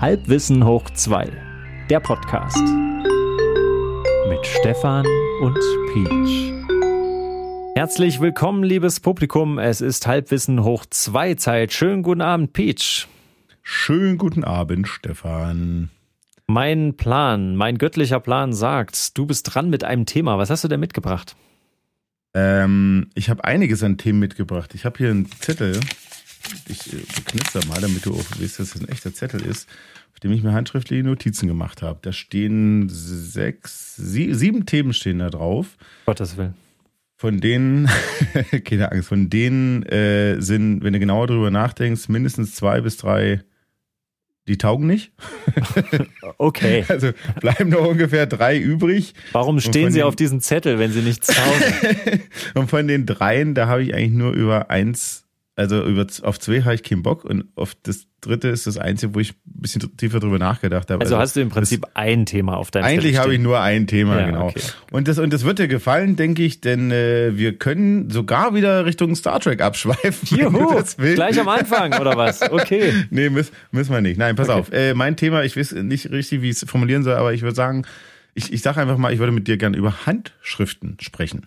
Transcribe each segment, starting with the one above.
Halbwissen hoch 2, der Podcast. Mit Stefan und Peach. Herzlich willkommen, liebes Publikum. Es ist Halbwissen hoch 2 Zeit. Schönen guten Abend, Peach. Schönen guten Abend, Stefan. Mein Plan, mein göttlicher Plan sagt, du bist dran mit einem Thema. Was hast du denn mitgebracht? Ähm, ich habe einiges an Themen mitgebracht. Ich habe hier einen Zettel. Ich äh, knitzer mal, damit du auch weißt, dass das ein echter Zettel ist, auf dem ich mir handschriftliche Notizen gemacht habe. Da stehen sechs, sie, sieben Themen stehen da drauf. Gottes Willen. Von denen, keine Angst, von denen äh, sind, wenn du genauer drüber nachdenkst, mindestens zwei bis drei, die taugen nicht. okay. Also bleiben noch ungefähr drei übrig. Warum stehen sie auf diesem Zettel, wenn sie nichts taugen? Und von den dreien, da habe ich eigentlich nur über eins also über, auf zwei habe ich keinen Bock und auf das dritte ist das einzige, wo ich ein bisschen tiefer drüber nachgedacht habe. Also, also hast du im Prinzip ein Thema auf deinem Eigentlich habe ich nur ein Thema, ja, genau. Okay. Und das, und das wird dir gefallen, denke ich, denn äh, wir können sogar wieder Richtung Star Trek abschweifen. Juhu, gleich am Anfang, oder was? Okay. nee, müssen, müssen wir nicht. Nein, pass okay. auf. Äh, mein Thema, ich weiß nicht richtig, wie ich es formulieren soll, aber ich würde sagen, ich, ich sage einfach mal, ich würde mit dir gerne über Handschriften sprechen.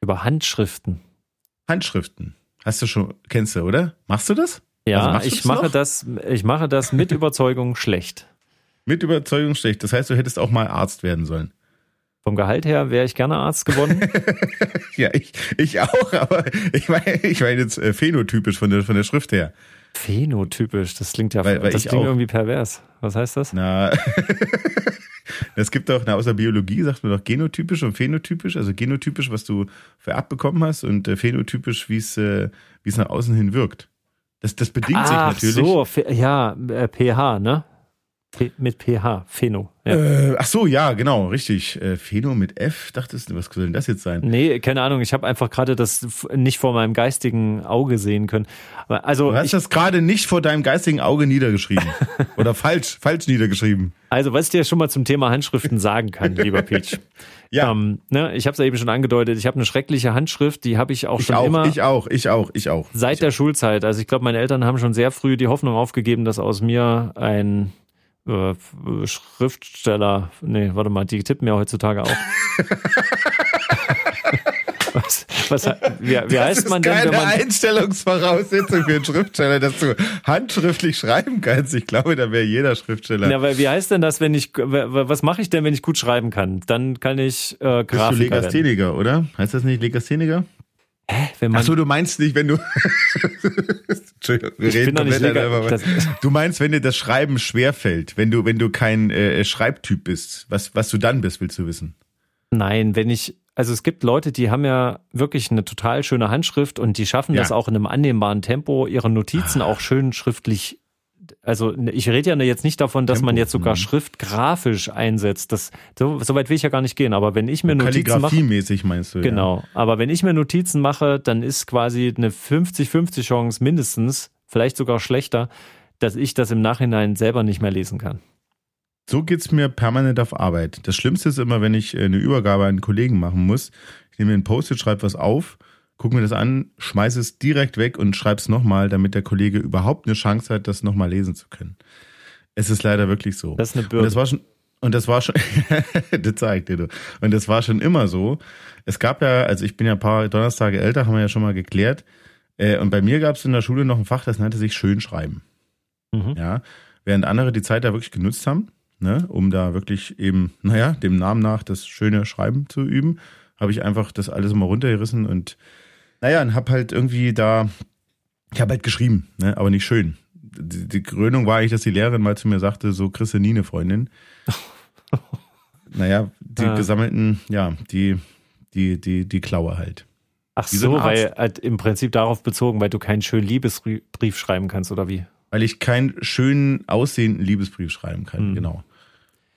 Über Handschriften? Handschriften. Hast du schon, kennst du, oder? Machst du das? Ja, also ich das mache noch? das, ich mache das mit Überzeugung schlecht. Mit Überzeugung schlecht. Das heißt, du hättest auch mal Arzt werden sollen. Vom Gehalt her wäre ich gerne Arzt geworden. ja, ich, ich auch, aber ich meine, ich meine jetzt äh, phänotypisch von der, von der Schrift her. Phänotypisch, das klingt ja, weil, weil das klingt auch. irgendwie pervers. Was heißt das? Na, es gibt auch, na, außer Biologie sagt man doch genotypisch und phänotypisch. Also genotypisch, was du vererbt bekommen hast und äh, phänotypisch, wie es, äh, es nach außen hin wirkt. Das, das bedingt Ach sich natürlich. Ach so, ja, äh, pH, ne? P mit PH, Pheno. Ja. Äh, ach so, ja, genau, richtig. Äh, Pheno mit F, dachtest du, was soll denn das jetzt sein? Nee, keine Ahnung, ich habe einfach gerade das nicht vor meinem geistigen Auge sehen können. Also, du hast ich, das gerade nicht vor deinem geistigen Auge niedergeschrieben. Oder falsch, falsch niedergeschrieben. Also, was ich dir schon mal zum Thema Handschriften sagen kann, lieber Peach. Ja. Ähm, ne, ich habe es ja eben schon angedeutet, ich habe eine schreckliche Handschrift, die habe ich auch ich schon auch, immer. Ich auch, ich auch, ich auch. Seit ich der auch. Schulzeit. Also ich glaube, meine Eltern haben schon sehr früh die Hoffnung aufgegeben, dass aus mir ein äh, Schriftsteller, nee, warte mal, die tippen ja heutzutage auch. was, was, wie, wie heißt man denn? Das ist keine Einstellungsvoraussetzung für einen Schriftsteller, dass du handschriftlich schreiben kannst. Ich glaube, da wäre jeder Schriftsteller. Ja, weil wie heißt denn das, wenn ich, was mache ich denn, wenn ich gut schreiben kann? Dann kann ich äh, Grafiker Bist du Legastheniker, oder? Heißt das nicht Legastheniker? Hä? Wenn man Ach so, du meinst nicht, wenn du. Entschuldigung, wir reden komplett einfach Du meinst, wenn dir das Schreiben schwerfällt, wenn du, wenn du kein äh, Schreibtyp bist, was, was du dann bist, willst du wissen? Nein, wenn ich, also es gibt Leute, die haben ja wirklich eine total schöne Handschrift und die schaffen ja. das auch in einem annehmbaren Tempo, ihre Notizen auch schön schriftlich also ich rede ja jetzt nicht davon, dass Tempo, man jetzt sogar mh. Schrift grafisch einsetzt. Das, so, so, weit will ich ja gar nicht gehen. Aber wenn ich mir Notizen mache. mäßig meinst du, Genau. Ja. Aber wenn ich mir Notizen mache, dann ist quasi eine 50-50 Chance mindestens, vielleicht sogar schlechter, dass ich das im Nachhinein selber nicht mehr lesen kann. So geht's mir permanent auf Arbeit. Das Schlimmste ist immer, wenn ich eine Übergabe an einen Kollegen machen muss. Ich nehme ein Post-it, schreibe was auf guck mir das an, schmeiß es direkt weg und schreib's nochmal, damit der Kollege überhaupt eine Chance hat, das nochmal lesen zu können. Es ist leider wirklich so. Das ist eine Bürde. Und das war schon, und das war schon, das zeigt dir du. Und das war schon immer so. Es gab ja, also ich bin ja ein paar Donnerstage älter, haben wir ja schon mal geklärt. Äh, und bei mir gab es in der Schule noch ein Fach, das nannte sich Schönschreiben. Mhm. Ja. Während andere die Zeit da wirklich genutzt haben, ne, um da wirklich eben, naja, dem Namen nach das schöne Schreiben zu üben, habe ich einfach das alles immer runtergerissen und naja, und hab halt irgendwie da, ich habe halt geschrieben, ne, aber nicht schön. Die, die, Krönung war eigentlich, dass die Lehrerin mal zu mir sagte, so kriegst du nie eine Freundin. naja, die ah. gesammelten, ja, die, die, die, die Klaue halt. Ach wie so, so weil halt im Prinzip darauf bezogen, weil du keinen schönen Liebesbrief schreiben kannst, oder wie? Weil ich keinen schönen aussehenden Liebesbrief schreiben kann, mhm. genau.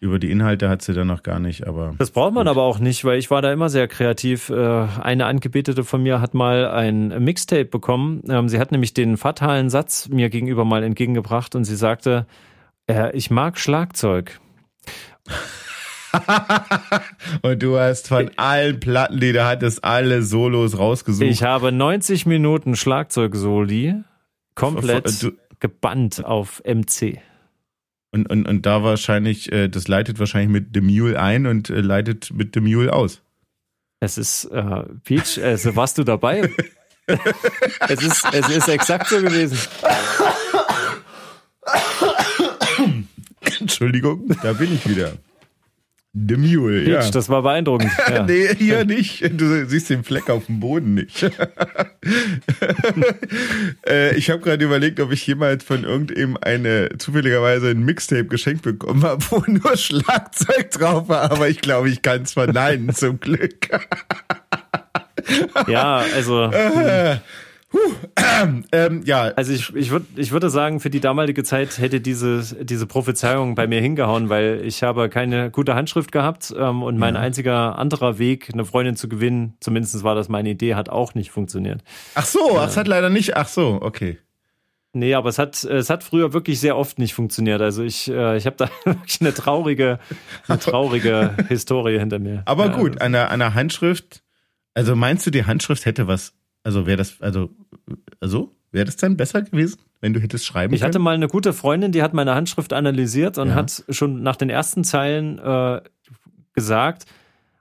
Über die Inhalte hat sie dann noch gar nicht, aber. Das braucht man gut. aber auch nicht, weil ich war da immer sehr kreativ. Äh, eine Angebetete von mir hat mal ein Mixtape bekommen. Ähm, sie hat nämlich den fatalen Satz mir gegenüber mal entgegengebracht und sie sagte, äh, ich mag Schlagzeug. und du hast von allen Platten, die du hattest, alle Solos rausgesucht. Ich habe 90 Minuten Schlagzeug-Soli komplett gebannt auf MC. Und, und, und da wahrscheinlich, äh, das leitet wahrscheinlich mit dem Mule ein und äh, leitet mit dem Mule aus. Es ist, äh, Peach, also warst du dabei? es, ist, es ist exakt so gewesen. Entschuldigung, da bin ich wieder. The Mule, Peach, ja. das war beeindruckend. Ja. nee, hier nicht. Du siehst den Fleck auf dem Boden nicht. äh, ich habe gerade überlegt, ob ich jemals von irgendeinem eine zufälligerweise ein Mixtape geschenkt bekommen habe, wo nur Schlagzeug drauf war, aber ich glaube, ich kann es verneinen, zum Glück. ja, also. Äh, Huh, ähm, ähm, ja. Also ich, ich, würd, ich würde sagen, für die damalige Zeit hätte diese, diese Prophezeiung bei mir hingehauen, weil ich habe keine gute Handschrift gehabt ähm, und mein ja. einziger anderer Weg, eine Freundin zu gewinnen, zumindest war das meine Idee, hat auch nicht funktioniert. Ach so, äh, es hat leider nicht, ach so, okay. Nee, aber es hat, es hat früher wirklich sehr oft nicht funktioniert. Also ich, äh, ich habe da wirklich eine traurige, eine traurige Historie hinter mir. Aber gut, an der, an der Handschrift, also meinst du, die Handschrift hätte was also wäre das, also, also wäre das dann besser gewesen, wenn du hättest schreiben Ich hatte mal eine gute Freundin, die hat meine Handschrift analysiert und ja. hat schon nach den ersten Zeilen äh, gesagt,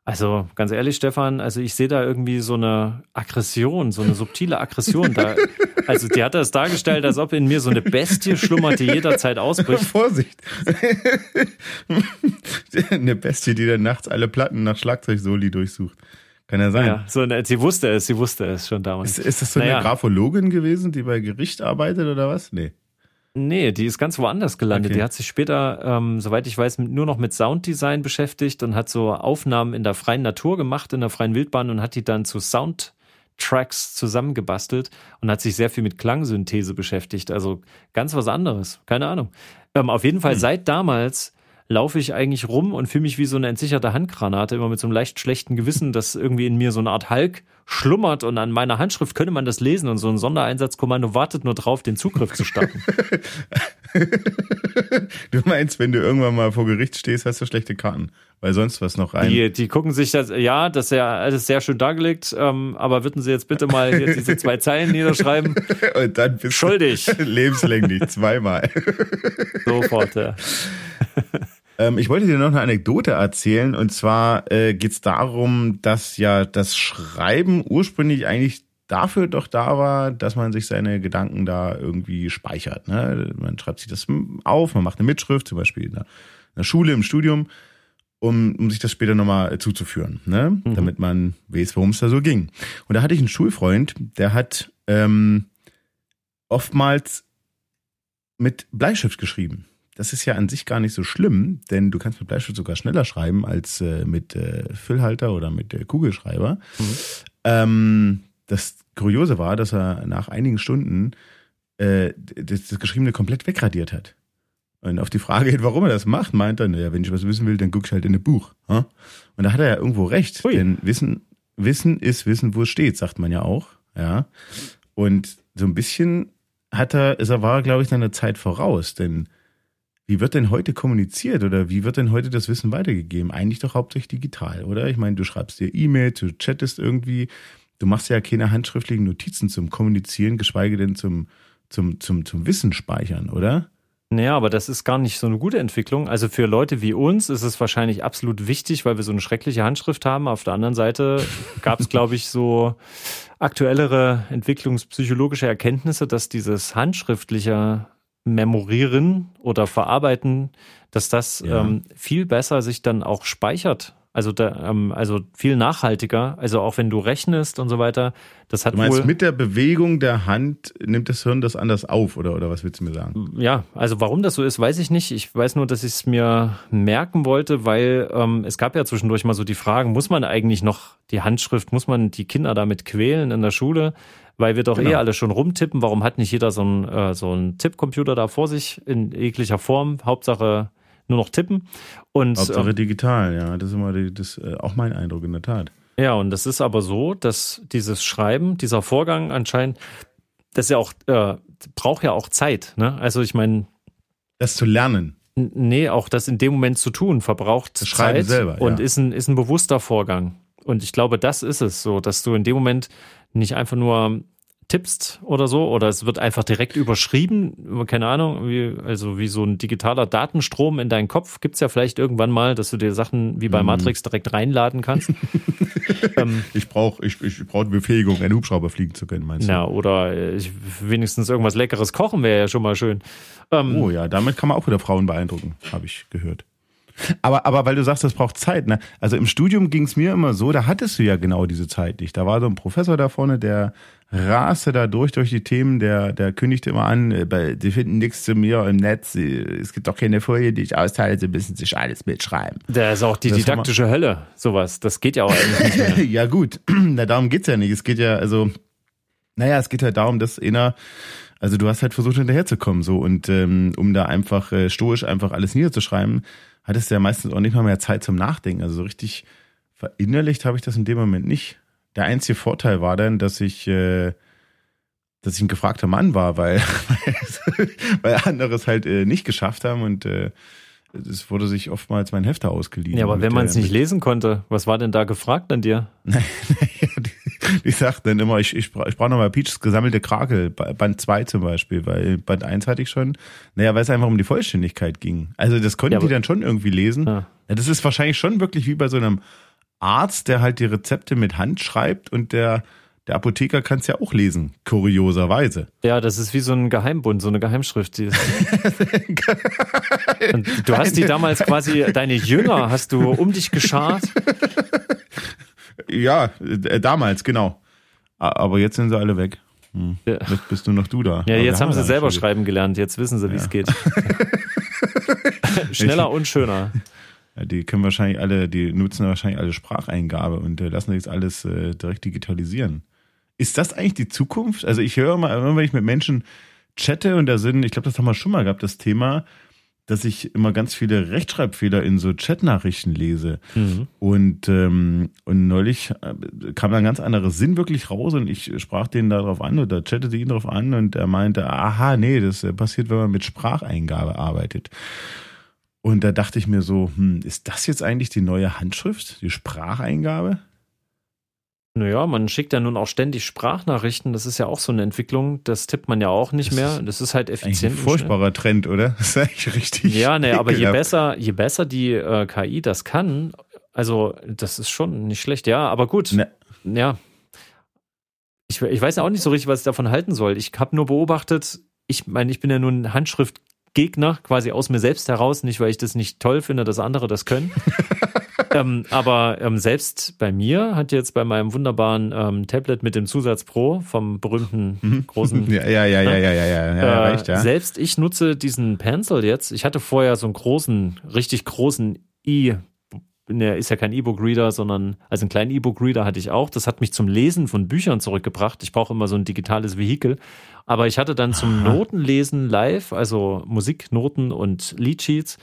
also ganz ehrlich, Stefan, also ich sehe da irgendwie so eine Aggression, so eine subtile Aggression. Da, also die hat das dargestellt, als ob in mir so eine Bestie schlummert, die jederzeit ausbricht. Vorsicht! eine Bestie, die dann nachts alle Platten nach Schlagzeugsoli durchsucht. Kann ja sein. Ja, so, sie wusste es, sie wusste es schon damals. Ist, ist das so naja. eine Graphologin gewesen, die bei Gericht arbeitet oder was? Nee. Nee, die ist ganz woanders gelandet. Okay. Die hat sich später, ähm, soweit ich weiß, nur noch mit Sounddesign beschäftigt und hat so Aufnahmen in der freien Natur gemacht, in der freien Wildbahn und hat die dann zu Soundtracks zusammengebastelt und hat sich sehr viel mit Klangsynthese beschäftigt. Also ganz was anderes. Keine Ahnung. Ähm, auf jeden Fall hm. seit damals laufe ich eigentlich rum und fühle mich wie so eine entsicherte Handgranate, immer mit so einem leicht schlechten Gewissen, dass irgendwie in mir so eine Art Hulk schlummert und an meiner Handschrift könnte man das lesen und so ein Sondereinsatzkommando wartet nur drauf, den Zugriff zu starten. du meinst, wenn du irgendwann mal vor Gericht stehst, hast du schlechte Karten, weil sonst was noch rein. Die, die gucken sich das, ja, das ist ja alles sehr schön dargelegt, ähm, aber würden Sie jetzt bitte mal hier diese zwei Zeilen niederschreiben? Und dann bist Schuldig. du lebenslänglich, zweimal. Sofort, ja. Ähm, ich wollte dir noch eine Anekdote erzählen und zwar äh, geht es darum, dass ja das Schreiben ursprünglich eigentlich dafür doch da war, dass man sich seine Gedanken da irgendwie speichert. Ne? Man schreibt sich das auf, man macht eine Mitschrift, zum Beispiel in der, in der Schule, im Studium, um, um sich das später nochmal zuzuführen, ne? Mhm. damit man weiß, worum es da so ging. Und da hatte ich einen Schulfreund, der hat ähm, oftmals mit Bleistift geschrieben. Das ist ja an sich gar nicht so schlimm, denn du kannst mit Bleistift sogar schneller schreiben als äh, mit äh, Füllhalter oder mit äh, Kugelschreiber. Mhm. Ähm, das Kuriose war, dass er nach einigen Stunden äh, das, das Geschriebene komplett wegradiert hat. Und auf die Frage, warum er das macht, meint er, naja, wenn ich was wissen will, dann guck ich halt in ein Buch. Und da hat er ja irgendwo recht, Ui. denn Wissen, Wissen ist Wissen, wo es steht, sagt man ja auch. Ja. Und so ein bisschen hat er, ist er war, glaube ich, seiner Zeit voraus, denn wie wird denn heute kommuniziert oder wie wird denn heute das Wissen weitergegeben? Eigentlich doch hauptsächlich digital, oder? Ich meine, du schreibst dir E-Mail, du chattest irgendwie, du machst ja keine handschriftlichen Notizen zum Kommunizieren, geschweige denn zum, zum, zum, zum Wissen speichern, oder? Naja, aber das ist gar nicht so eine gute Entwicklung. Also für Leute wie uns ist es wahrscheinlich absolut wichtig, weil wir so eine schreckliche Handschrift haben. Auf der anderen Seite gab es, glaube ich, so aktuellere entwicklungspsychologische Erkenntnisse, dass dieses handschriftliche memorieren oder verarbeiten, dass das ja. ähm, viel besser sich dann auch speichert. Also, da, ähm, also viel nachhaltiger. Also auch wenn du rechnest und so weiter. Das hat du meinst, wohl, mit der Bewegung der Hand nimmt das Hirn das anders auf oder, oder was willst du mir sagen? Ja, also warum das so ist, weiß ich nicht. Ich weiß nur, dass ich es mir merken wollte, weil ähm, es gab ja zwischendurch mal so die Fragen, muss man eigentlich noch die Handschrift, muss man die Kinder damit quälen in der Schule? Weil wir doch genau. eh alle schon rumtippen. Warum hat nicht jeder so einen, äh, so einen Tippcomputer da vor sich in jeglicher Form? Hauptsache nur noch tippen. Und, Hauptsache ähm, digital, ja. Das ist immer die, das, äh, auch mein Eindruck in der Tat. Ja, und das ist aber so, dass dieses Schreiben, dieser Vorgang anscheinend, das ja auch, äh, braucht ja auch Zeit. Ne? Also ich meine. Das zu lernen. Nee, auch das in dem Moment zu tun, verbraucht das Zeit selber, und ja. ist, ein, ist ein bewusster Vorgang. Und ich glaube, das ist es so, dass du in dem Moment nicht einfach nur tippst oder so, oder es wird einfach direkt überschrieben, keine Ahnung, wie, also wie so ein digitaler Datenstrom in deinen Kopf gibt's ja vielleicht irgendwann mal, dass du dir Sachen wie bei mhm. Matrix direkt reinladen kannst. ähm, ich brauche ich, ich brauch die Befähigung, einen Hubschrauber fliegen zu können, meinst du? Ja, oder äh, ich, wenigstens irgendwas Leckeres kochen wäre ja schon mal schön. Ähm, oh ja, damit kann man auch wieder Frauen beeindrucken, habe ich gehört. Aber, aber weil du sagst, das braucht Zeit, ne? Also im Studium ging es mir immer so, da hattest du ja genau diese Zeit nicht. Da war so ein Professor da vorne, der raste da durch durch die Themen, der, der kündigte immer an, äh, die finden nichts zu mir im Netz, es gibt doch keine Folie, die ich austeile, sie müssen sich alles mitschreiben. Da ist auch die das didaktische Hölle, sowas. Das geht ja auch eigentlich nicht mehr. ja gut, Na, darum geht's ja nicht. Es geht ja, also, naja, es geht halt darum, dass einer also du hast halt versucht hinterherzukommen so und ähm, um da einfach äh, stoisch einfach alles niederzuschreiben, hattest du ja meistens auch nicht mal mehr Zeit zum Nachdenken. Also so richtig verinnerlicht habe ich das in dem Moment nicht. Der einzige Vorteil war dann, dass ich, äh, dass ich ein gefragter Mann war, weil, weil andere es halt äh, nicht geschafft haben und äh, es wurde sich oftmals mein Hefter ausgeliehen. Ja, aber wenn man es nicht lesen konnte, was war denn da gefragt an dir? die sagt dann immer, ich, ich, ich brauche nochmal Peaches gesammelte Krakel, Band 2 zum Beispiel, weil Band 1 hatte ich schon. Naja, weil es einfach um die Vollständigkeit ging. Also das konnten ja, die dann schon irgendwie lesen. Ja. ja. das ist wahrscheinlich schon wirklich wie bei so einem Arzt, der halt die Rezepte mit Hand schreibt und der der Apotheker kann es ja auch lesen, kurioserweise. Ja, das ist wie so ein Geheimbund, so eine Geheimschrift. du hast die damals quasi, deine Jünger hast du um dich geschart. Ja, äh, damals, genau. Aber jetzt sind sie alle weg. Hm. Ja. Jetzt bist du noch du da. Ja, Aber jetzt haben sie selber schreiben gelernt. Jetzt wissen sie, wie ja. es geht. Schneller und schöner. Die können wahrscheinlich alle, die nutzen wahrscheinlich alle Spracheingabe und äh, lassen jetzt alles äh, direkt digitalisieren. Ist das eigentlich die Zukunft? Also ich höre mal, wenn ich mit Menschen chatte und da sind, ich glaube, das haben wir schon mal gehabt, das Thema, dass ich immer ganz viele Rechtschreibfehler in so Chatnachrichten lese. Mhm. Und, ähm, und neulich äh, kam da ein ganz anderer Sinn wirklich raus und ich sprach den darauf an oder chattete ihn darauf an und er meinte, aha, nee, das äh, passiert, wenn man mit Spracheingabe arbeitet. Und da dachte ich mir so, hm, ist das jetzt eigentlich die neue Handschrift, die Spracheingabe? Naja, man schickt ja nun auch ständig Sprachnachrichten. Das ist ja auch so eine Entwicklung. Das tippt man ja auch nicht das mehr. Das ist halt effizient. Ein furchtbarer Trend, oder? Das ist eigentlich richtig. Ja, ne, aber je besser, je besser die äh, KI das kann, also das ist schon nicht schlecht. Ja, aber gut. Ne. Ja. Ich, ich weiß ja auch nicht so richtig, was ich davon halten soll. Ich habe nur beobachtet, ich meine, ich bin ja nun Handschriftgegner, quasi aus mir selbst heraus, nicht weil ich das nicht toll finde, dass andere das können. ähm, aber ähm, selbst bei mir hat jetzt bei meinem wunderbaren ähm, Tablet mit dem Zusatz Pro vom berühmten mhm. großen. ja, ja, ja, ja, ja, ja, ja, ja, ja, äh, reicht, ja. Selbst ich nutze diesen Pencil jetzt. Ich hatte vorher so einen großen, richtig großen i ne, ist ja kein E-Book-Reader, sondern also einen kleinen E-Book-Reader hatte ich auch. Das hat mich zum Lesen von Büchern zurückgebracht. Ich brauche immer so ein digitales Vehikel. Aber ich hatte dann zum Notenlesen live, also Musiknoten und Liedsheets,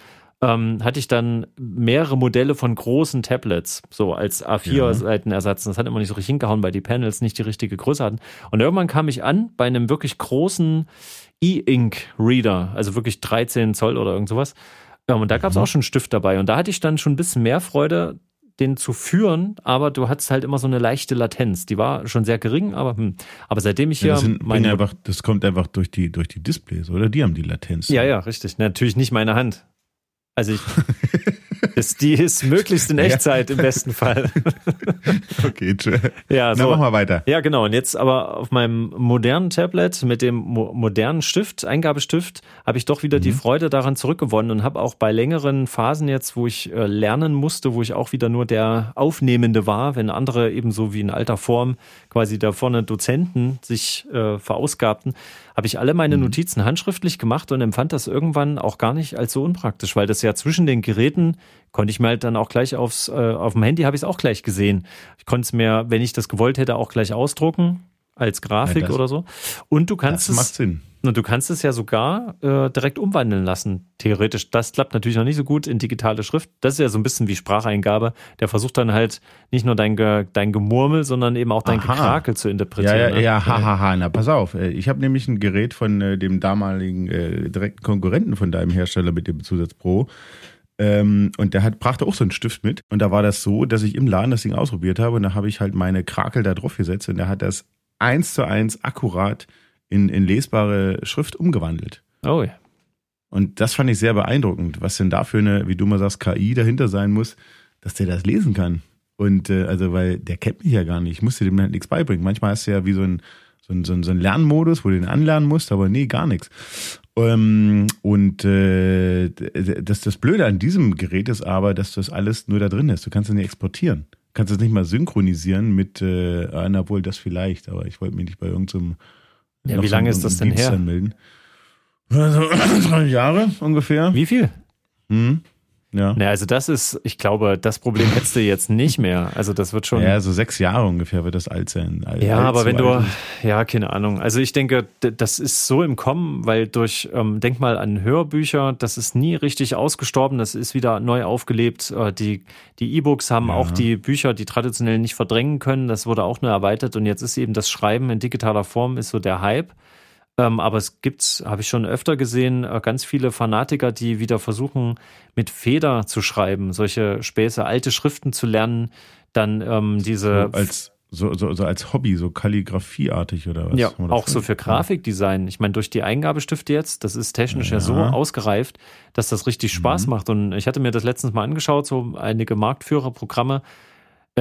ähm, hatte ich dann mehrere Modelle von großen Tablets, so als A4-Seitenersatz. Das hat immer nicht so richtig hingehauen, weil die Panels nicht die richtige Größe hatten. Und irgendwann kam ich an bei einem wirklich großen E-Ink-Reader, also wirklich 13 Zoll oder irgend sowas. Ja, und da gab es mhm. auch schon einen Stift dabei. Und da hatte ich dann schon ein bisschen mehr Freude, den zu führen, aber du hattest halt immer so eine leichte Latenz. Die war schon sehr gering, aber hm. aber seitdem ich hier ja, das, sind, meine, einfach, das kommt einfach durch die durch die Displays, oder? Die haben die Latenz. Ja, ja, richtig. Natürlich nicht meine Hand. Also ich, ist, die ist möglichst in Echtzeit ja. im besten Fall. okay, tschö. Ja, so. Na, mach mal weiter. Ja, genau. Und jetzt aber auf meinem modernen Tablet mit dem mo modernen Stift, Eingabestift, habe ich doch wieder mhm. die Freude daran zurückgewonnen und habe auch bei längeren Phasen jetzt, wo ich äh, lernen musste, wo ich auch wieder nur der Aufnehmende war, wenn andere ebenso wie in alter Form quasi da vorne Dozenten sich äh, verausgabten, habe ich alle meine mhm. Notizen handschriftlich gemacht und empfand das irgendwann auch gar nicht als so unpraktisch, weil das ja zwischen den Geräten konnte ich mir halt dann auch gleich aufs, äh, auf dem Handy habe ich es auch gleich gesehen. Ich konnte es mir, wenn ich das gewollt hätte, auch gleich ausdrucken als Grafik ja, das, oder so. Und du kannst das macht es, Sinn. Und du kannst es ja sogar äh, direkt umwandeln lassen, theoretisch. Das klappt natürlich noch nicht so gut in digitale Schrift. Das ist ja so ein bisschen wie Spracheingabe. Der versucht dann halt nicht nur dein, dein Gemurmel, sondern eben auch dein Aha. Gekrakel zu interpretieren. Ja, ja, ne? ja, hahaha. Ha, ha. Na, pass auf. Äh, ich habe nämlich ein Gerät von äh, dem damaligen äh, direkten Konkurrenten von deinem Hersteller mit dem Zusatz Pro. Ähm, und der hat, brachte auch so einen Stift mit. Und da war das so, dass ich im Laden das Ding ausprobiert habe und da habe ich halt meine Krakel da drauf gesetzt und der hat das eins zu eins akkurat in, in lesbare Schrift umgewandelt. Oh ja. Und das fand ich sehr beeindruckend, was denn da für eine, wie du mal sagst, KI dahinter sein muss, dass der das lesen kann. Und äh, also, weil der kennt mich ja gar nicht. Ich musste dem halt nichts beibringen. Manchmal hast du ja wie so ein, so ein, so ein, so ein Lernmodus, wo du den anlernen musst, aber nee, gar nichts. Ähm, und äh, das, das Blöde an diesem Gerät ist aber, dass das alles nur da drin ist. Du kannst es nicht exportieren. Du kannst es nicht mal synchronisieren mit, äh, obwohl das vielleicht, aber ich wollte mich nicht bei irgendeinem ja, wie lange ist das denn her? Melden. Also, drei Jahre ungefähr. Wie viel? Hm. Ja. Na, also das ist, ich glaube, das Problem hättest du jetzt nicht mehr. Also das wird schon. Ja, so sechs Jahre ungefähr wird das alt sein. Alt, ja, alt, aber wenn du, ja, keine Ahnung. Also ich denke, das ist so im Kommen, weil durch, ähm, denk mal an Hörbücher, das ist nie richtig ausgestorben, das ist wieder neu aufgelebt. Äh, die die E-Books haben ja. auch die Bücher, die traditionell nicht verdrängen können. Das wurde auch nur erweitert und jetzt ist eben das Schreiben in digitaler Form ist so der Hype. Ähm, aber es gibt, habe ich schon öfter gesehen, äh, ganz viele Fanatiker, die wieder versuchen, mit Feder zu schreiben, solche Späße, alte Schriften zu lernen, dann ähm, diese. So als so, so, so als Hobby, so kalligrafieartig oder was? Ja, auch so für Grafikdesign. Ich meine, durch die Eingabestifte jetzt, das ist technisch ja, ja so ausgereift, dass das richtig Spaß mhm. macht. Und ich hatte mir das letztens mal angeschaut, so einige Marktführerprogramme,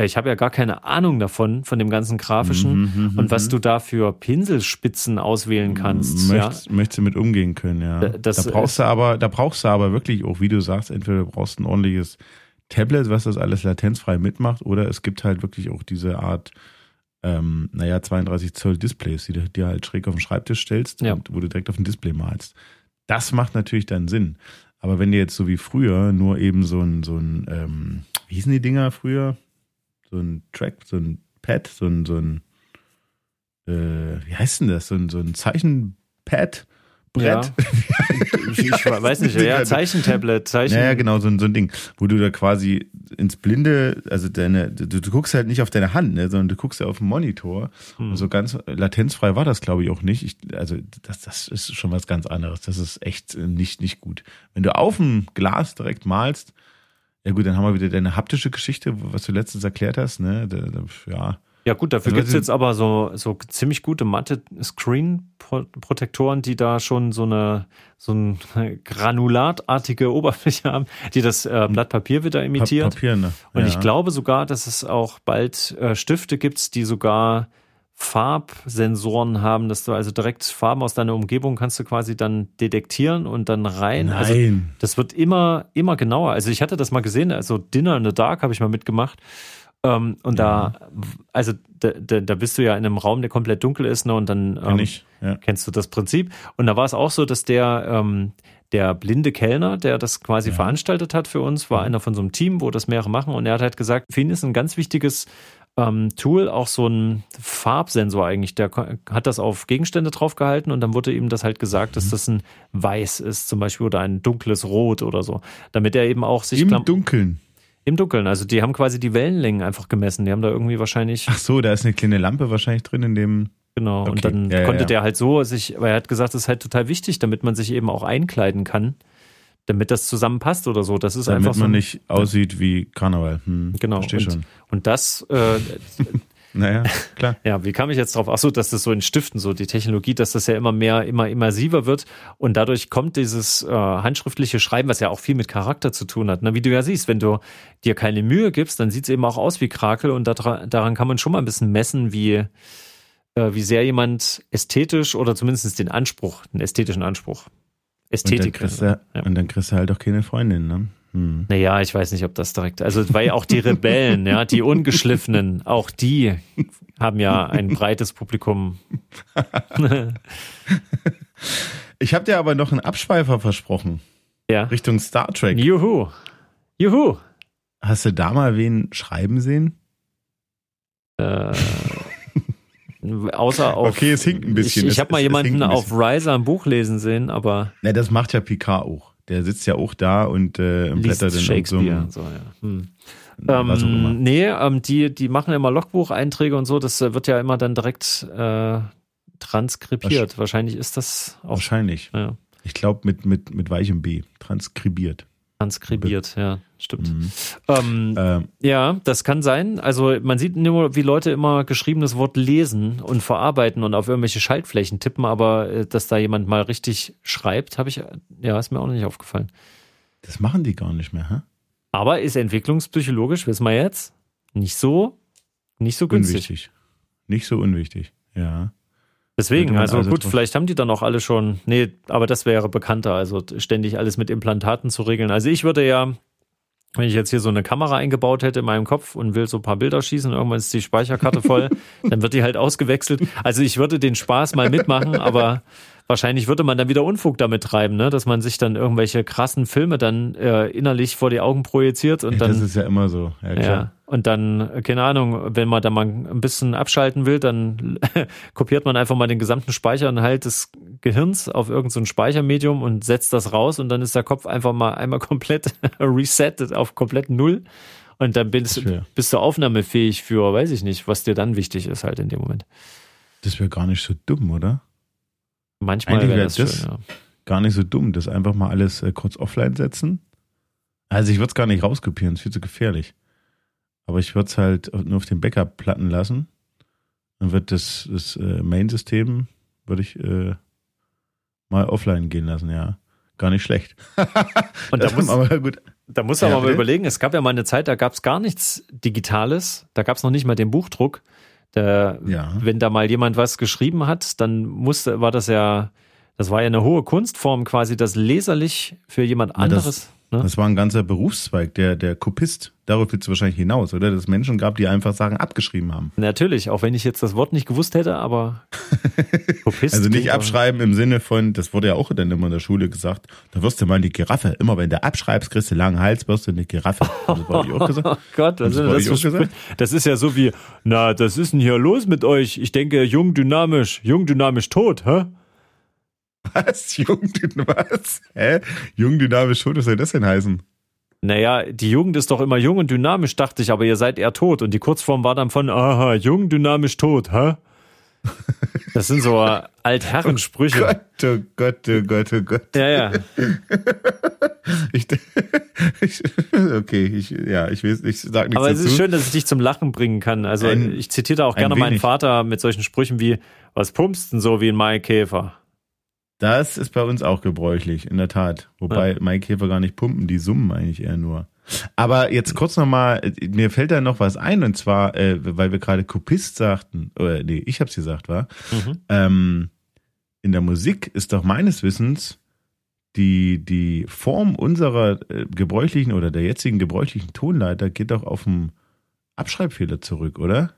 ich habe ja gar keine Ahnung davon, von dem ganzen Grafischen mhm, mhm und was mhm. du da für Pinselspitzen auswählen kannst. Möchtest, ja. möchtest du mit umgehen können, ja. Das da brauchst du aber, da brauchst du aber wirklich auch, wie du sagst, entweder du brauchst ein ordentliches Tablet, was das alles latenzfrei mitmacht, oder es gibt halt wirklich auch diese Art, ähm, naja, 32 Zoll Displays, die du dir halt schräg auf den Schreibtisch stellst ja. und wo du direkt auf dem Display malst. Das macht natürlich dann Sinn. Aber wenn dir jetzt so wie früher nur eben so ein, so ein, ähm, wie hießen die Dinger früher? So ein Track, so ein Pad, so ein, so ein äh, wie heißt denn das? So ein, so ein Zeichenpad. Brett. Ja. ich weiß nicht, ja, Zeichentablet, Zeichen. Ja, genau, so ein, so ein Ding, wo du da quasi ins Blinde, also deine, du, du guckst halt nicht auf deine Hand, ne, sondern du guckst ja auf den Monitor. Hm. Und so ganz latenzfrei war das, glaube ich, auch nicht. Ich, also, das, das ist schon was ganz anderes. Das ist echt nicht, nicht gut. Wenn du auf dem Glas direkt malst, ja gut, dann haben wir wieder deine haptische Geschichte, was du letztens erklärt hast, ne? Ja. Ja gut, dafür also, gibt es jetzt aber so, so ziemlich gute matte Screen-Protektoren, die da schon so eine so ein granulatartige Oberfläche haben, die das äh, Blatt Papier wieder imitiert. Papier, ne? Ja. Und ich glaube sogar, dass es auch bald äh, Stifte gibt, die sogar Farbsensoren haben, dass du also direkt Farben aus deiner Umgebung kannst du quasi dann detektieren und dann rein. Also Nein. Also das wird immer, immer genauer. Also ich hatte das mal gesehen, also Dinner in the Dark habe ich mal mitgemacht. Ähm, und ja. da, also da, da, da, bist du ja in einem Raum, der komplett dunkel ist, ne? Und dann ähm, ja. kennst du das Prinzip. Und da war es auch so, dass der, ähm, der blinde Kellner, der das quasi ja. veranstaltet hat für uns, war mhm. einer von so einem Team, wo das mehrere machen. Und er hat halt gesagt, für ihn ist ein ganz wichtiges ähm, Tool auch so ein Farbsensor eigentlich. Der hat das auf Gegenstände draufgehalten und dann wurde ihm das halt gesagt, dass mhm. das ein Weiß ist, zum Beispiel oder ein dunkles Rot oder so. Damit er eben auch sich. Im Dunkeln. Im Dunkeln. Also die haben quasi die Wellenlängen einfach gemessen. Die haben da irgendwie wahrscheinlich. Ach so, da ist eine kleine Lampe wahrscheinlich drin in dem. Genau. Okay. Und dann ja, konnte ja. der halt so sich, aber er hat gesagt, das ist halt total wichtig, damit man sich eben auch einkleiden kann damit das zusammenpasst oder so. Das ist damit einfach so. man nicht aussieht wie Karneval. Hm, genau. Verstehe und, schon. Und das. Äh, naja, klar. Ja, wie kam ich jetzt drauf? Ach so, dass das so in Stiften, so die Technologie, dass das ja immer mehr, immer immersiver wird und dadurch kommt dieses äh, handschriftliche Schreiben, was ja auch viel mit Charakter zu tun hat. Ne? Wie du ja siehst, wenn du dir keine Mühe gibst, dann sieht es eben auch aus wie Krakel und daran kann man schon mal ein bisschen messen, wie, äh, wie sehr jemand ästhetisch oder zumindest den Anspruch, den ästhetischen Anspruch Ästhetik. Und dann, du, ja. und dann kriegst du halt auch keine Freundin, ne? Hm. Naja, ich weiß nicht, ob das direkt. Also, weil auch die Rebellen, ja, die Ungeschliffenen, auch die haben ja ein breites Publikum. ich habe dir aber noch einen Abschweifer versprochen. Ja. Richtung Star Trek. Juhu. Juhu. Hast du da mal wen schreiben sehen? Äh. Außer auf. Okay, es hinkt ein bisschen. Ich, ich habe mal jemanden auf Riser ein Buch lesen sehen, aber. Ne, das macht ja Picard auch. Der sitzt ja auch da und äh, blättert in Shakespeare. So, ja. Hm. Ähm, nee, ähm, die, die machen immer Logbucheinträge und so. Das äh, wird ja immer dann direkt äh, transkribiert. Wahrscheinlich ist das auch. Wahrscheinlich. Ja. Ich glaube mit, mit, mit weichem B. Transkribiert. Transkribiert, ja, stimmt. Mhm. Ähm, ähm, ja, das kann sein. Also man sieht nur, wie Leute immer geschriebenes Wort lesen und verarbeiten und auf irgendwelche Schaltflächen tippen, aber äh, dass da jemand mal richtig schreibt, habe ich, ja, ist mir auch nicht aufgefallen. Das machen die gar nicht mehr, hä? Aber ist entwicklungspsychologisch, wissen wir jetzt, nicht so, nicht so günstig. Unwichtig. Nicht so unwichtig, ja. Deswegen, also, also gut, vielleicht haben die dann auch alle schon, nee, aber das wäre bekannter, also ständig alles mit Implantaten zu regeln. Also ich würde ja, wenn ich jetzt hier so eine Kamera eingebaut hätte in meinem Kopf und will so ein paar Bilder schießen, irgendwann ist die Speicherkarte voll, dann wird die halt ausgewechselt. Also ich würde den Spaß mal mitmachen, aber wahrscheinlich würde man dann wieder Unfug damit treiben, ne? dass man sich dann irgendwelche krassen Filme dann äh, innerlich vor die Augen projiziert und dann. Das ist ja immer so, ja, klar. Ja, und dann, keine Ahnung, wenn man da mal ein bisschen abschalten will, dann kopiert man einfach mal den gesamten Speicherinhalt des Gehirns auf irgendein so Speichermedium und setzt das raus und dann ist der Kopf einfach mal einmal komplett resettet auf komplett Null. Und dann bist, bist du aufnahmefähig für, weiß ich nicht, was dir dann wichtig ist halt in dem Moment. Das wäre gar nicht so dumm, oder? Manchmal wäre das, das schön, ja. gar nicht so dumm, das einfach mal alles äh, kurz offline setzen. Also ich würde es gar nicht rauskopieren, es ist viel zu gefährlich. Aber ich würde es halt nur auf den Backup platten lassen. Dann wird das, das äh, Main-System, würde ich äh, mal offline gehen lassen, ja. Gar nicht schlecht. Und da muss, aber gut. da muss man ja, mal überlegen, es gab ja mal eine Zeit, da gab es gar nichts Digitales, da gab es noch nicht mal den Buchdruck. Der, ja. Wenn da mal jemand was geschrieben hat, dann musste, war das ja, das war ja eine hohe Kunstform, quasi das leserlich für jemand anderes. Das, ne? das war ein ganzer Berufszweig, der, der Kopist. Darauf willst du wahrscheinlich hinaus, oder? Dass es Menschen gab, die einfach Sachen abgeschrieben haben. Natürlich, auch wenn ich jetzt das Wort nicht gewusst hätte, aber Kopist. also nicht abschreiben im Sinne von, das wurde ja auch dann immer in der Schule gesagt, da wirst du mal die Giraffe. Immer wenn du abschreibst, kriegst du langen Hals, wirst du eine Giraffe. Das war ich auch gesagt. Oh Gott, das, das ist ja so wie, na, das ist denn hier los mit euch? Ich denke, jung, dynamisch, jung, dynamisch, tot, hä? Was? Jung, was? Hä? Jung, dynamisch, tot, was soll das denn heißen? Naja, die Jugend ist doch immer jung und dynamisch, dachte ich, aber ihr seid eher tot. Und die Kurzform war dann von, aha, jung, dynamisch, tot, hä? Das sind so Altherrensprüche. Oh Gott, oh Gott, oh Gott, oh Gott. Ja, ja. Ich, ich, okay, ich, ja, ich will, ich sag nichts Aber es dazu. ist schön, dass ich dich zum Lachen bringen kann. Also ein, ich zitiere da auch gerne meinen Vater mit solchen Sprüchen wie, was pumpst denn so wie ein Maikäfer? Das ist bei uns auch gebräuchlich, in der Tat. Wobei ja. Maikäfer gar nicht pumpen, die summen eigentlich eher nur. Aber jetzt kurz nochmal, mir fällt da noch was ein, und zwar, äh, weil wir gerade Kopist sagten, oder nee, ich hab's gesagt, war. Mhm. Ähm, in der Musik ist doch meines Wissens die, die Form unserer äh, gebräuchlichen oder der jetzigen gebräuchlichen Tonleiter geht doch auf einen Abschreibfehler zurück, oder?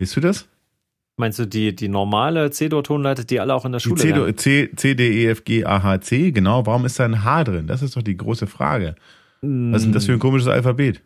Weißt du das? Meinst du die, die normale C-Dur-Tonleiter, die alle auch in der Schule die C, C, D, E, F, G, A, H, C, genau. Warum ist da ein H drin? Das ist doch die große Frage. Was ist denn das für ein komisches Alphabet?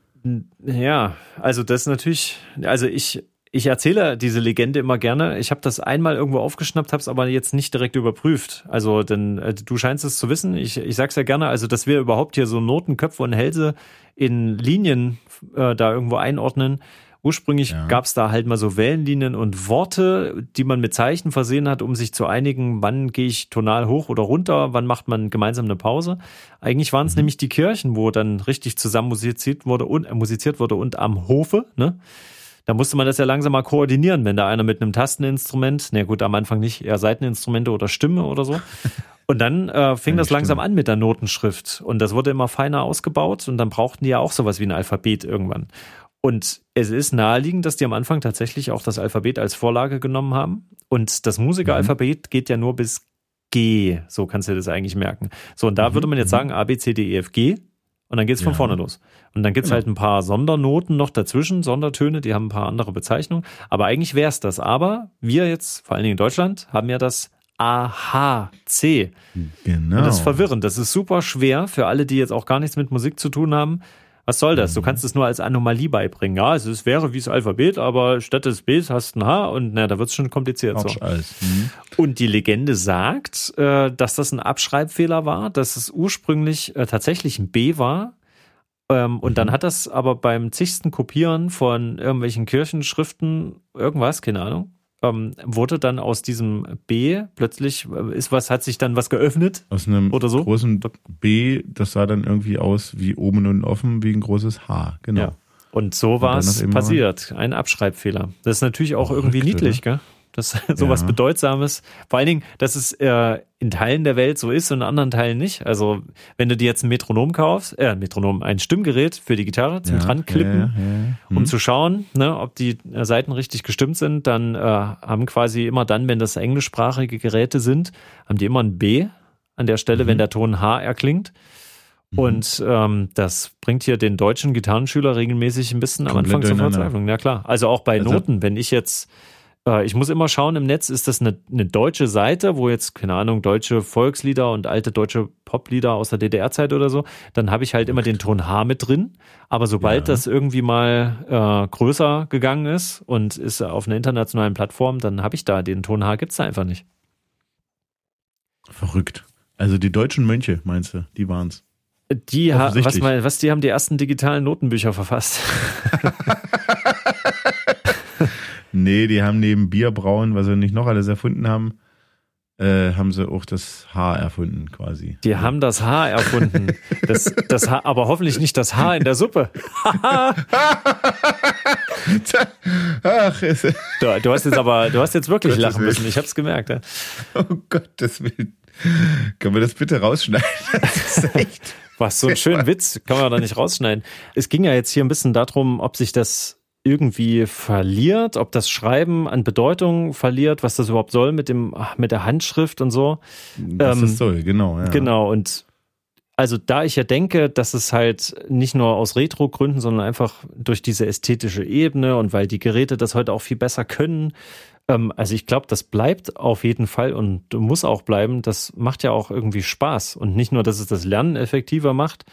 Ja, also das ist natürlich, also ich, ich erzähle diese Legende immer gerne. Ich habe das einmal irgendwo aufgeschnappt, habe es aber jetzt nicht direkt überprüft. Also, denn äh, du scheinst es zu wissen. Ich, ich sag's ja gerne, also dass wir überhaupt hier so Notenköpfe und Hälse in Linien äh, da irgendwo einordnen, Ursprünglich ja. gab es da halt mal so Wellenlinien und Worte, die man mit Zeichen versehen hat, um sich zu einigen, wann gehe ich tonal hoch oder runter, wann macht man gemeinsam eine Pause. Eigentlich waren es mhm. nämlich die Kirchen, wo dann richtig zusammen musiziert wurde und äh, musiziert wurde und am Hofe, ne? Da musste man das ja langsam mal koordinieren, wenn da einer mit einem Tasteninstrument, na gut, am Anfang nicht eher Seiteninstrumente oder Stimme oder so. Und dann äh, fing ja, das langsam an mit der Notenschrift und das wurde immer feiner ausgebaut und dann brauchten die ja auch sowas wie ein Alphabet irgendwann. Und es ist naheliegend, dass die am Anfang tatsächlich auch das Alphabet als Vorlage genommen haben. Und das Musikeralphabet mhm. geht ja nur bis G. So kannst du das eigentlich merken. So, und da mhm. würde man jetzt mhm. sagen A, B, C, D, E, F, G. Und dann geht's ja. von vorne los. Und dann gibt's genau. halt ein paar Sondernoten noch dazwischen, Sondertöne, die haben ein paar andere Bezeichnungen. Aber eigentlich wär's das. Aber wir jetzt, vor allen Dingen in Deutschland, haben ja das AHC. Genau. Und das ist verwirrend. Das ist super schwer für alle, die jetzt auch gar nichts mit Musik zu tun haben. Was soll das? Du mhm. kannst es nur als Anomalie beibringen. Ja, also es wäre wie das Alphabet, aber statt des Bs hast du ein H und na, da wird es schon kompliziert. So. Mhm. Und die Legende sagt, äh, dass das ein Abschreibfehler war, dass es ursprünglich äh, tatsächlich ein B war. Ähm, und mhm. dann hat das aber beim zigsten Kopieren von irgendwelchen Kirchenschriften irgendwas, keine Ahnung, ähm, wurde dann aus diesem B plötzlich äh, ist was, hat sich dann was geöffnet? Aus einem oder so? großen B, das sah dann irgendwie aus wie oben und offen wie ein großes H, genau. Ja. Und so war es passiert. Ein Abschreibfehler. Das ist natürlich auch Verrückt, irgendwie niedlich, oder? gell? Das ist sowas ja. Bedeutsames. Vor allen Dingen, dass es äh, in Teilen der Welt so ist und in anderen Teilen nicht. Also, wenn du dir jetzt ein Metronom kaufst, äh, Metronom, ein Stimmgerät für die Gitarre zum ja, Dranklippen, ja, hm. um zu schauen, ne, ob die äh, Seiten richtig gestimmt sind, dann äh, haben quasi immer dann, wenn das englischsprachige Geräte sind, haben die immer ein B an der Stelle, mhm. wenn der Ton H erklingt. Mhm. Und ähm, das bringt hier den deutschen Gitarrenschüler regelmäßig ein bisschen am Anfang zur Verzweiflung. Ja klar. Also auch bei also, Noten, wenn ich jetzt äh, ich muss immer schauen im Netz, ist das eine, eine deutsche Seite, wo jetzt, keine Ahnung, deutsche Volkslieder und alte deutsche Poplieder aus der DDR-Zeit oder so, dann habe ich halt immer den Ton H mit drin. Aber sobald ja. das irgendwie mal äh, größer gegangen ist und ist auf einer internationalen Plattform, dann habe ich da den Ton H, gibt's da einfach nicht. Verrückt. Also die deutschen Mönche, meinst du, die waren's? Die, was, mal, was, die haben die ersten digitalen Notenbücher verfasst. Nee, die haben neben Bierbrauen, was sie nicht noch alles erfunden haben, äh, haben sie auch das Haar erfunden quasi. Die haben das Haar erfunden. Das, das Haar, aber hoffentlich nicht das Haar in der Suppe. Ach, du, du, hast jetzt aber, du hast jetzt wirklich Gottes lachen müssen. Ich hab's gemerkt. Ja. Oh Gottes Willen. Können wir das bitte rausschneiden? Das ist echt. Was, so ein schöner Witz kann man da nicht rausschneiden. Es ging ja jetzt hier ein bisschen darum, ob sich das irgendwie verliert, ob das Schreiben an Bedeutung verliert, was das überhaupt soll mit dem mit der Handschrift und so. Was ähm, es soll, genau. Ja. Genau und also da ich ja denke, dass es halt nicht nur aus Retro-Gründen, sondern einfach durch diese ästhetische Ebene und weil die Geräte das heute auch viel besser können. Ähm, also ich glaube, das bleibt auf jeden Fall und muss auch bleiben. Das macht ja auch irgendwie Spaß und nicht nur, dass es das Lernen effektiver macht.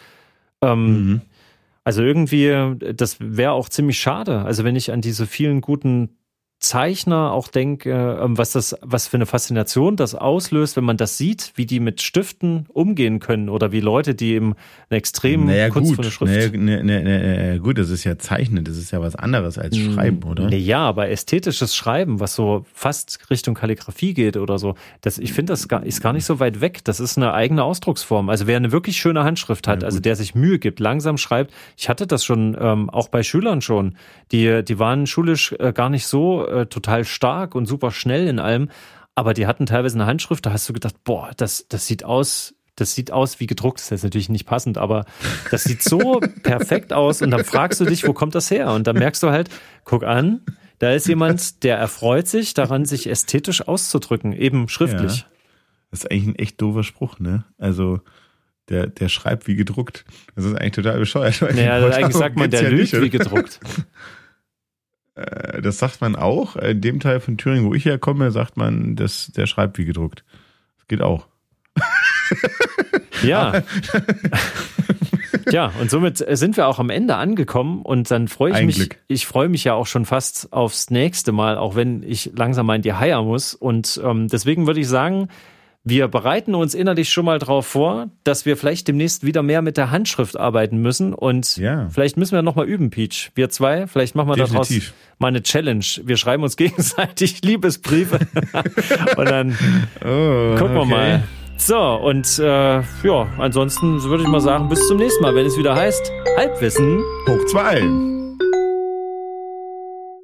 Ähm, mhm. Also irgendwie, das wäre auch ziemlich schade. Also wenn ich an diese vielen guten Zeichner auch denke, ähm, was das, was für eine Faszination das auslöst, wenn man das sieht, wie die mit Stiften umgehen können oder wie Leute, die eben eine extrem naja, kunstvolle gut. Schrift. Naja, naja, naja, gut, das ist ja Zeichnen, das ist ja was anderes als hm, Schreiben, oder? Ja, aber ästhetisches Schreiben, was so fast Richtung Kalligrafie geht oder so, das, ich finde, das ist gar nicht so weit weg. Das ist eine eigene Ausdrucksform. Also wer eine wirklich schöne Handschrift hat, also der sich Mühe gibt, langsam schreibt, ich hatte das schon ähm, auch bei Schülern schon, die, die waren schulisch äh, gar nicht so äh, total stark und super schnell in allem, aber die hatten teilweise eine Handschrift, da hast du gedacht, boah, das, das sieht aus, das sieht aus wie gedruckt, das ist natürlich nicht passend, aber das sieht so perfekt aus und dann fragst du dich, wo kommt das her? Und dann merkst du halt, guck an, da ist jemand, der erfreut sich daran, sich ästhetisch auszudrücken, eben schriftlich. Ja. Das ist eigentlich ein echt doofer Spruch, ne? Also, der, der schreibt wie gedruckt. Das ist eigentlich total bescheuert. Naja, eigentlich sagt man, der lügt nicht, wie gedruckt. Äh, das sagt man auch. In dem Teil von Thüringen, wo ich herkomme, sagt man, dass der schreibt wie gedruckt. Das geht auch. Ja. ja, und somit sind wir auch am Ende angekommen und dann freue ich Ein mich. Glück. Ich freue mich ja auch schon fast aufs nächste Mal, auch wenn ich langsam mal in die Haier muss. Und ähm, deswegen würde ich sagen, wir bereiten uns innerlich schon mal darauf vor, dass wir vielleicht demnächst wieder mehr mit der Handschrift arbeiten müssen und ja. vielleicht müssen wir noch mal üben, Peach. Wir zwei, vielleicht machen wir Definitiv. daraus mal eine Challenge. Wir schreiben uns gegenseitig Liebesbriefe und dann oh, gucken wir okay. mal. So, und äh, ja, ansonsten würde ich mal sagen, bis zum nächsten Mal, wenn es wieder heißt Halbwissen hoch zwei.